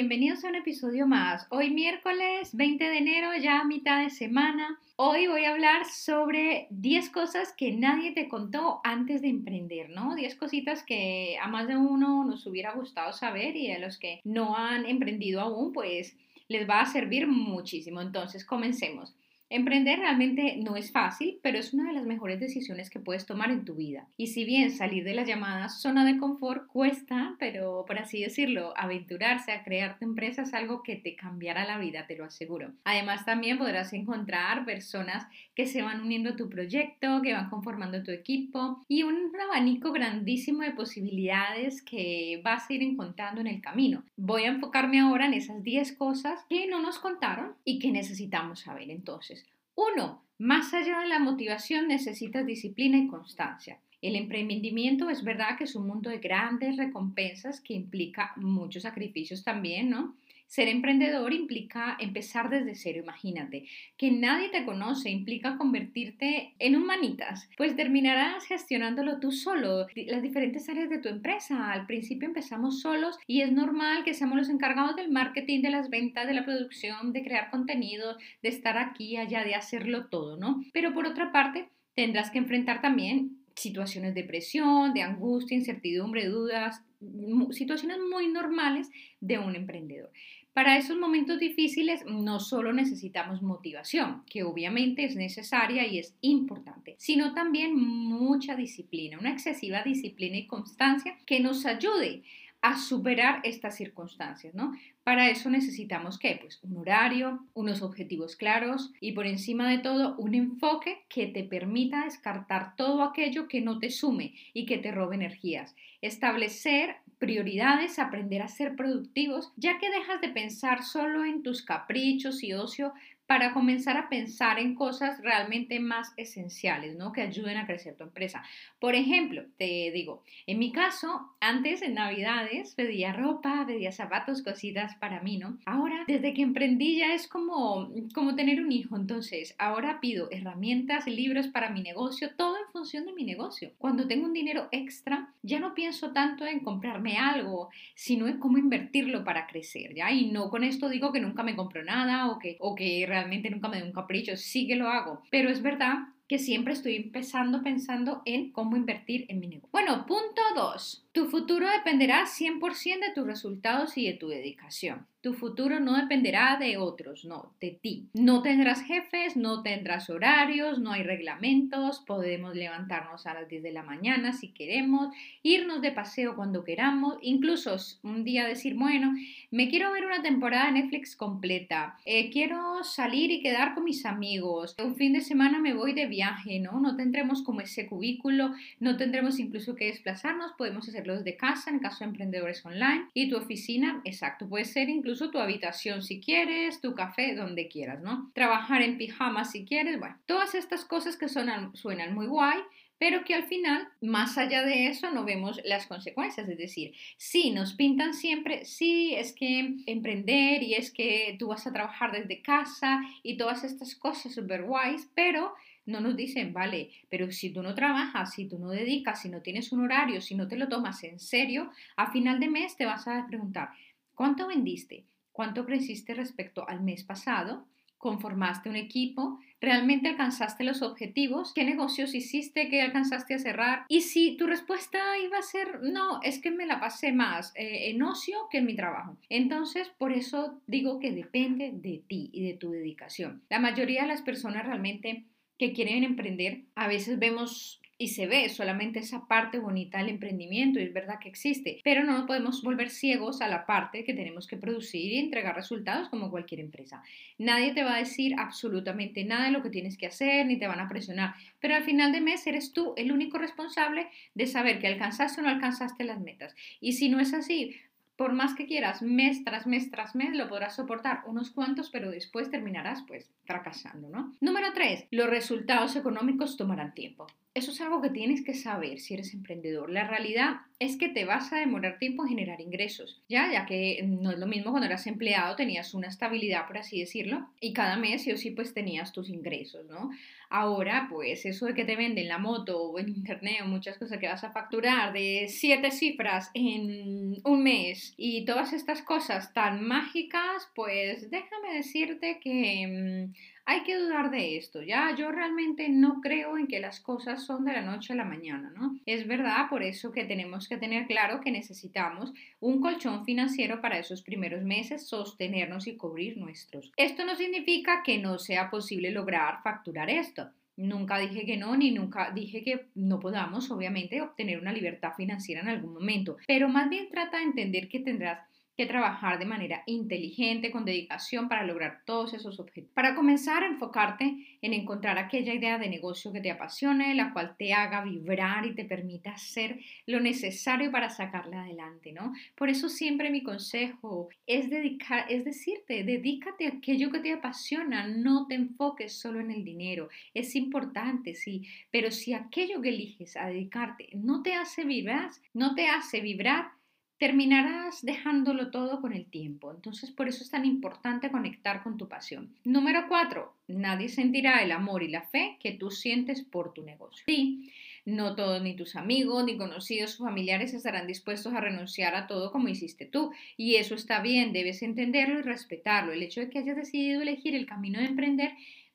Bienvenidos a un episodio más. Hoy miércoles 20 de enero, ya mitad de semana. Hoy voy a hablar sobre 10 cosas que nadie te contó antes de emprender, ¿no? 10 cositas que a más de uno nos hubiera gustado saber y a los que no han emprendido aún, pues les va a servir muchísimo. Entonces, comencemos. Emprender realmente no es fácil, pero es una de las mejores decisiones que puedes tomar en tu vida. Y si bien salir de las llamadas zona de confort cuesta, pero por así decirlo, aventurarse a crear tu empresa es algo que te cambiará la vida, te lo aseguro. Además, también podrás encontrar personas que se van uniendo a tu proyecto, que van conformando tu equipo y un abanico grandísimo de posibilidades que vas a ir encontrando en el camino. Voy a enfocarme ahora en esas 10 cosas que no nos contaron y que necesitamos saber entonces. Uno, más allá de la motivación necesitas disciplina y constancia. El emprendimiento es verdad que es un mundo de grandes recompensas que implica muchos sacrificios también, ¿no? Ser emprendedor implica empezar desde cero, imagínate. Que nadie te conoce implica convertirte en un manitas, pues terminarás gestionándolo tú solo, las diferentes áreas de tu empresa. Al principio empezamos solos y es normal que seamos los encargados del marketing, de las ventas, de la producción, de crear contenido, de estar aquí, allá, de hacerlo todo, ¿no? Pero por otra parte, tendrás que enfrentar también situaciones de presión, de angustia, incertidumbre, dudas, situaciones muy normales de un emprendedor. Para esos momentos difíciles no solo necesitamos motivación, que obviamente es necesaria y es importante, sino también mucha disciplina, una excesiva disciplina y constancia que nos ayude a superar estas circunstancias, ¿no? Para eso necesitamos qué? Pues un horario, unos objetivos claros y por encima de todo un enfoque que te permita descartar todo aquello que no te sume y que te robe energías. Establecer prioridades, aprender a ser productivos, ya que dejas de pensar solo en tus caprichos y ocio para comenzar a pensar en cosas realmente más esenciales, ¿no? Que ayuden a crecer tu empresa. Por ejemplo, te digo, en mi caso, antes en Navidades pedía ropa, pedía zapatos, cositas para mí, ¿no? Ahora, desde que emprendí ya es como, como tener un hijo, entonces ahora pido herramientas, libros para mi negocio, todo en función de mi negocio. Cuando tengo un dinero extra, ya no pienso tanto en comprarme algo, sino en cómo invertirlo para crecer, ¿ya? Y no con esto digo que nunca me compro nada o que, o que nunca me doy un capricho, sí que lo hago, pero es verdad que siempre estoy empezando pensando en cómo invertir en mi negocio. Bueno, punto 2. Tu futuro dependerá 100% de tus resultados y de tu dedicación. Tu futuro no dependerá de otros, no, de ti. No tendrás jefes, no tendrás horarios, no hay reglamentos, podemos levantarnos a las 10 de la mañana si queremos, irnos de paseo cuando queramos, incluso un día decir, bueno, me quiero ver una temporada de Netflix completa, eh, quiero salir y quedar con mis amigos, un fin de semana me voy de viaje, ¿no? No tendremos como ese cubículo, no tendremos incluso que desplazarnos, podemos hacer los de casa en caso de emprendedores online y tu oficina, exacto, puede ser incluso tu habitación si quieres, tu café, donde quieras, ¿no? Trabajar en pijama si quieres, bueno, todas estas cosas que suenan, suenan muy guay, pero que al final, más allá de eso, no vemos las consecuencias. Es decir, sí, nos pintan siempre, sí, es que emprender y es que tú vas a trabajar desde casa y todas estas cosas super guays, pero no nos dicen, vale, pero si tú no trabajas, si tú no dedicas, si no tienes un horario, si no te lo tomas en serio, a final de mes te vas a preguntar, ¿cuánto vendiste? ¿Cuánto creciste respecto al mes pasado? ¿Conformaste un equipo? ¿Realmente alcanzaste los objetivos? ¿Qué negocios hiciste? ¿Qué alcanzaste a cerrar? Y si tu respuesta iba a ser, no, es que me la pasé más eh, en ocio que en mi trabajo. Entonces, por eso digo que depende de ti y de tu dedicación. La mayoría de las personas realmente que quieren emprender, a veces vemos y se ve solamente esa parte bonita del emprendimiento y es verdad que existe, pero no podemos volver ciegos a la parte que tenemos que producir y entregar resultados como cualquier empresa. Nadie te va a decir absolutamente nada de lo que tienes que hacer ni te van a presionar, pero al final de mes eres tú el único responsable de saber que alcanzaste o no alcanzaste las metas. Y si no es así, por más que quieras, mes tras mes tras mes, lo podrás soportar unos cuantos, pero después terminarás pues fracasando, ¿no? Número 3. Los resultados económicos tomarán tiempo. Eso es algo que tienes que saber si eres emprendedor. La realidad es que te vas a demorar tiempo en generar ingresos, ya, ya que no es lo mismo cuando eras empleado, tenías una estabilidad, por así decirlo, y cada mes sí o sí pues tenías tus ingresos, ¿no? Ahora, pues eso de que te venden la moto o en internet o muchas cosas que vas a facturar de siete cifras en un mes y todas estas cosas tan mágicas, pues déjame decirte que... Hay que dudar de esto, ¿ya? Yo realmente no creo en que las cosas son de la noche a la mañana, ¿no? Es verdad, por eso que tenemos que tener claro que necesitamos un colchón financiero para esos primeros meses, sostenernos y cubrir nuestros. Esto no significa que no sea posible lograr facturar esto. Nunca dije que no, ni nunca dije que no podamos, obviamente, obtener una libertad financiera en algún momento, pero más bien trata de entender que tendrás que trabajar de manera inteligente, con dedicación para lograr todos esos objetivos. Para comenzar, enfocarte en encontrar aquella idea de negocio que te apasione, la cual te haga vibrar y te permita hacer lo necesario para sacarla adelante, ¿no? Por eso siempre mi consejo es dedicar, es decirte, dedícate a aquello que te apasiona, no te enfoques solo en el dinero. Es importante, sí, pero si aquello que eliges a dedicarte no te hace vibrar, no te hace vibrar, terminarás dejándolo todo con el tiempo. Entonces, por eso es tan importante conectar con tu pasión. Número cuatro, nadie sentirá el amor y la fe que tú sientes por tu negocio. Sí, no todos, ni tus amigos, ni conocidos o familiares estarán dispuestos a renunciar a todo como hiciste tú. Y eso está bien, debes entenderlo y respetarlo. El hecho de que hayas decidido elegir el camino de emprender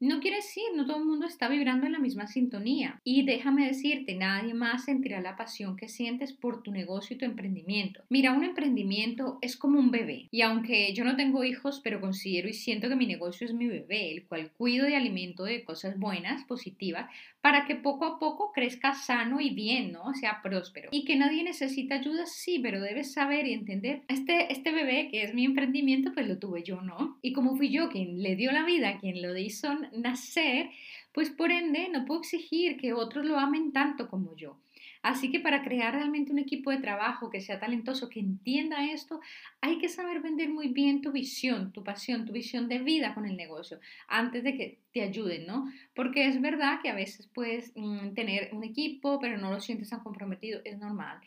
no quiere decir, no todo el mundo está vibrando en la misma sintonía. Y déjame decirte, nadie más sentirá la pasión que sientes por tu negocio y tu emprendimiento. Mira, un emprendimiento es como un bebé. Y aunque yo no tengo hijos, pero considero y siento que mi negocio es mi bebé, el cual cuido y alimento de cosas buenas, positivas, para que poco a poco crezca sano y bien, ¿no? Sea próspero. Y que nadie necesita ayuda, sí, pero debes saber y entender, este, este bebé que es mi emprendimiento, pues lo tuve yo, ¿no? Y como fui yo quien le dio la vida, quien lo hizo nacer, pues por ende no puedo exigir que otros lo amen tanto como yo. Así que para crear realmente un equipo de trabajo que sea talentoso, que entienda esto, hay que saber vender muy bien tu visión, tu pasión, tu visión de vida con el negocio, antes de que te ayuden, ¿no? Porque es verdad que a veces puedes mm, tener un equipo, pero no lo sientes tan comprometido, es normal.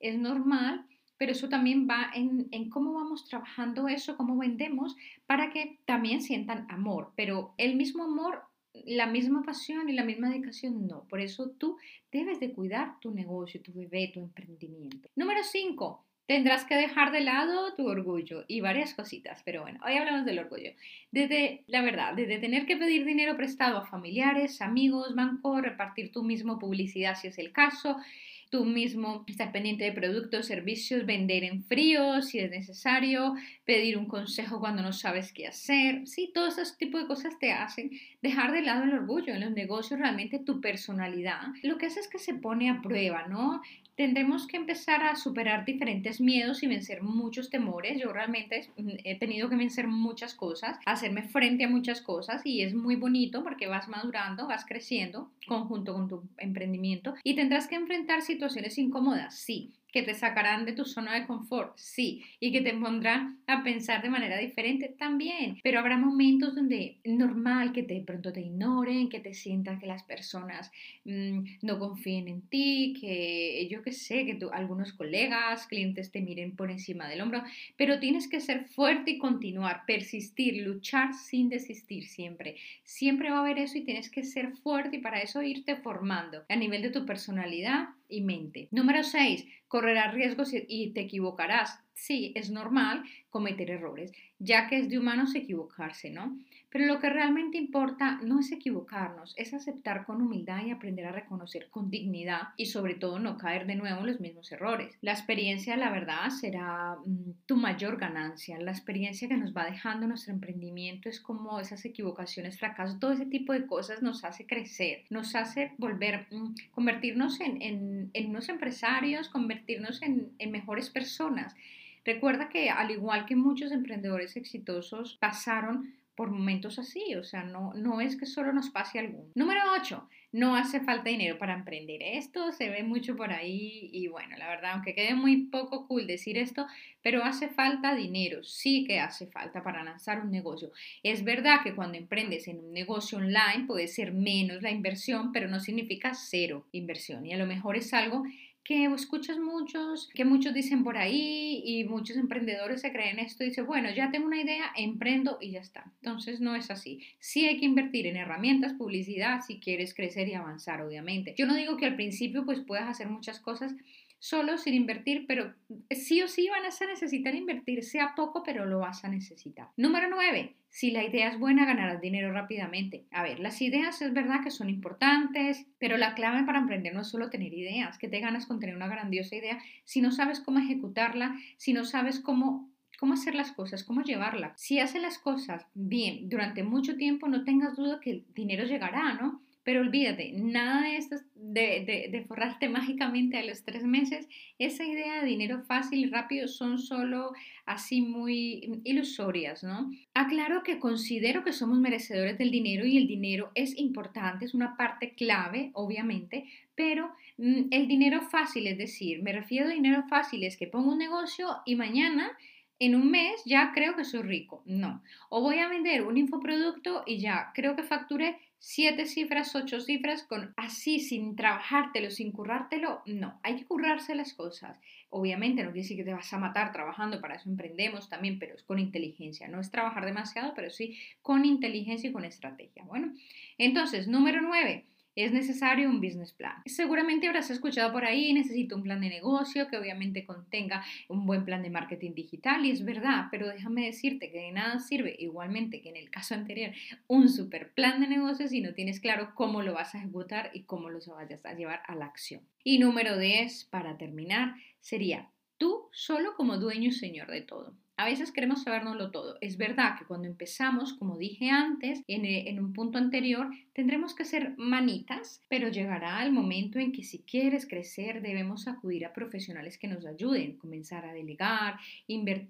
Es normal pero eso también va en, cómo vamos trabajando eso, cómo vendemos, para que también sientan amor. Pero el mismo amor la misma pasión y la misma dedicación, no. Por eso tú debes de cuidar tu negocio, tu bebé, tu emprendimiento. Número 5. Tendrás que dejar de lado tu orgullo y varias cositas, pero bueno, hoy hablamos del orgullo. Desde, la verdad, desde tener que pedir dinero prestado a familiares, amigos, banco, repartir tú mismo publicidad si es el caso, tú mismo estar pendiente de productos, servicios, vender en frío si es necesario, pedir un consejo cuando no sabes qué hacer. Sí, todo ese tipo de cosas te hacen dejar de lado el orgullo. En los negocios realmente tu personalidad lo que hace es que se pone a prueba, ¿no? Tendremos que empezar a superar diferentes miedos y vencer muchos temores. Yo realmente he tenido que vencer muchas cosas, hacerme frente a muchas cosas y es muy bonito porque vas madurando, vas creciendo conjunto con tu emprendimiento y tendrás que enfrentar situaciones incómodas, sí, que te sacarán de tu zona de confort, sí, y que te pondrán a pensar de manera diferente también, pero habrá momentos donde es normal que de pronto te ignoren, que te sientas que las personas mm, no confíen en ti, que yo que sé, que algunos colegas, clientes te miren por encima del hombro, pero tienes que ser fuerte y continuar, persistir, luchar sin desistir siempre. Siempre va a haber eso y tienes que ser fuerte y para eso irte formando a nivel de tu personalidad y mente. Número 6 correrás riesgos y te equivocarás. Sí, es normal cometer errores, ya que es de humanos equivocarse, ¿no? Pero lo que realmente importa no es equivocarnos, es aceptar con humildad y aprender a reconocer con dignidad y sobre todo no caer de nuevo en los mismos errores. La experiencia, la verdad, será mm, tu mayor ganancia. La experiencia que nos va dejando nuestro emprendimiento es como esas equivocaciones, fracasos, todo ese tipo de cosas nos hace crecer, nos hace volver, mm, convertirnos en, unos empresarios, convertirnos en, en mejores personas. Recuerda que al igual que muchos emprendedores exitosos pasaron por momentos así, o sea, no, no es que solo nos pase algún. Número 8, no hace falta dinero para emprender. Esto se ve mucho por ahí y bueno, la verdad, aunque quede muy poco cool decir esto, pero hace falta dinero, sí que hace falta para lanzar un negocio. Es verdad que cuando emprendes en un negocio online puede ser menos la inversión, pero no significa cero inversión y a lo mejor es algo que escuchas muchos, que muchos dicen por ahí y muchos emprendedores se creen esto y dicen, bueno, ya tengo una idea, emprendo y ya está. Entonces no es así. Sí hay que invertir en herramientas, publicidad, si quieres crecer y avanzar, obviamente. Yo no digo que al principio pues puedas hacer muchas cosas solo sin invertir, pero sí o sí van a necesitar invertir, sea poco, pero lo vas a necesitar. Número 9. Si la idea es buena, ganarás dinero rápidamente. A ver, las ideas es verdad que son importantes, pero la clave para emprender no es solo tener ideas, que te ganas con tener una grandiosa idea, si no sabes cómo ejecutarla, si no sabes cómo cómo hacer las cosas, cómo llevarla. Si haces las cosas bien durante mucho tiempo, no tengas duda que el dinero llegará, ¿no? Pero olvídate, nada de de, forrarte mágicamente a los tres meses. Esa idea de dinero fácil y rápido son solo así muy ilusorias, ¿no? Aclaro que considero que somos merecedores del dinero y el dinero es importante, es una parte clave, obviamente, pero mm, el dinero fácil, es decir, me refiero a dinero fácil, es que pongo un negocio y mañana en un mes ya creo que soy rico. No. O voy a vender un infoproducto y ya creo que facturé siete cifras, ocho cifras, con así, sin trabajártelo, sin currártelo. No, hay que currarse las cosas. Obviamente no quiere decir que te vas a matar trabajando, para eso emprendemos también, pero es con inteligencia. No es trabajar demasiado, pero sí con inteligencia y con estrategia. Bueno, entonces, número nueve es necesario un business plan. Seguramente habrás escuchado por ahí, necesito un plan de negocio que obviamente contenga un buen plan de marketing digital y es verdad, pero déjame decirte que de nada sirve, igualmente que en el caso anterior, un super plan de negocio si no tienes claro cómo lo vas a ejecutar y cómo lo vayas a llevar a la acción. Y número 10, para terminar, sería tú solo como dueño y señor de todo. A veces queremos sabernoslo todo. Es verdad que cuando empezamos, como dije antes, eh, en, un punto anterior, tendremos que ser manitas, pero llegará el momento en que si quieres crecer debemos acudir a profesionales que nos ayuden, comenzar a delegar,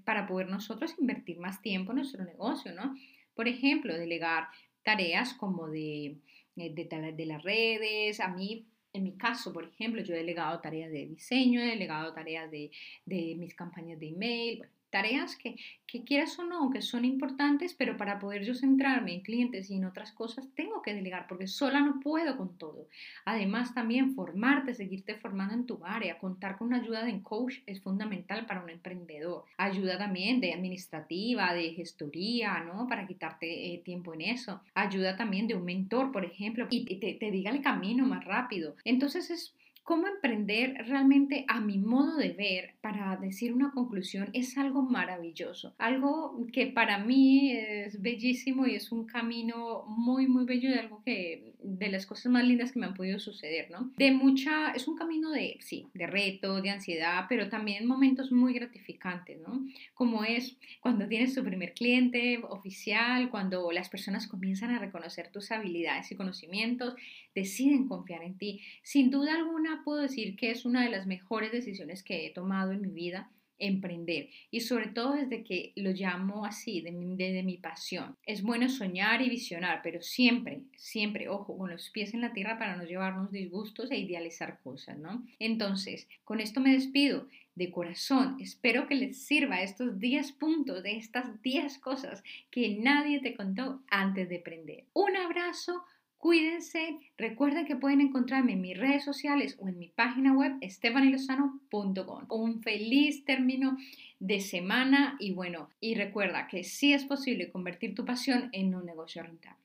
para poder nosotros invertir más tiempo en nuestro negocio, ¿no? Por ejemplo, delegar tareas como de, eh, de las redes, a mí en mi caso, por ejemplo, yo he delegado tareas de diseño, he delegado tareas de, de mis campañas de email, bueno, tareas que, que, quieras o no, que son importantes, pero para poder yo centrarme en clientes y en otras cosas, tengo que delegar porque sola no puedo con todo. Además, también formarte, seguirte formando en tu área, contar con una ayuda de coach es fundamental para un emprendedor. Ayuda también de administrativa, de gestoría, ¿no? Para quitarte eh, tiempo en eso. Ayuda también de un mentor, por ejemplo, y te, te diga el camino más rápido. Entonces es cómo emprender realmente a mi modo de ver, para decir una conclusión, es algo maravilloso, algo que para mí es bellísimo y es un camino muy, muy bello de algo que, de las cosas más lindas que me han podido suceder, ¿no? De mucha, es un camino de, sí, de reto, de ansiedad, pero también momentos muy gratificantes, ¿no? Como es cuando tienes tu primer cliente oficial, cuando las personas comienzan a reconocer tus habilidades y conocimientos, deciden confiar en ti. Sin duda alguna, puedo decir que es una de las mejores decisiones que he tomado en mi vida emprender y sobre todo desde que lo llamo así, de mi, de, mi pasión. Es bueno soñar y visionar, pero siempre, siempre, ojo, con los pies en la tierra para no llevarnos disgustos e idealizar cosas, ¿no? Entonces, con esto me despido de corazón. Espero que les sirva estos 10 puntos de estas 10 cosas que nadie te contó antes de emprender. Un abrazo Cuídense, recuerden que pueden encontrarme en mis redes sociales o en mi página web estefanilozano.com. Un feliz término de semana y bueno, y recuerda que sí es posible convertir tu pasión en un negocio rentable.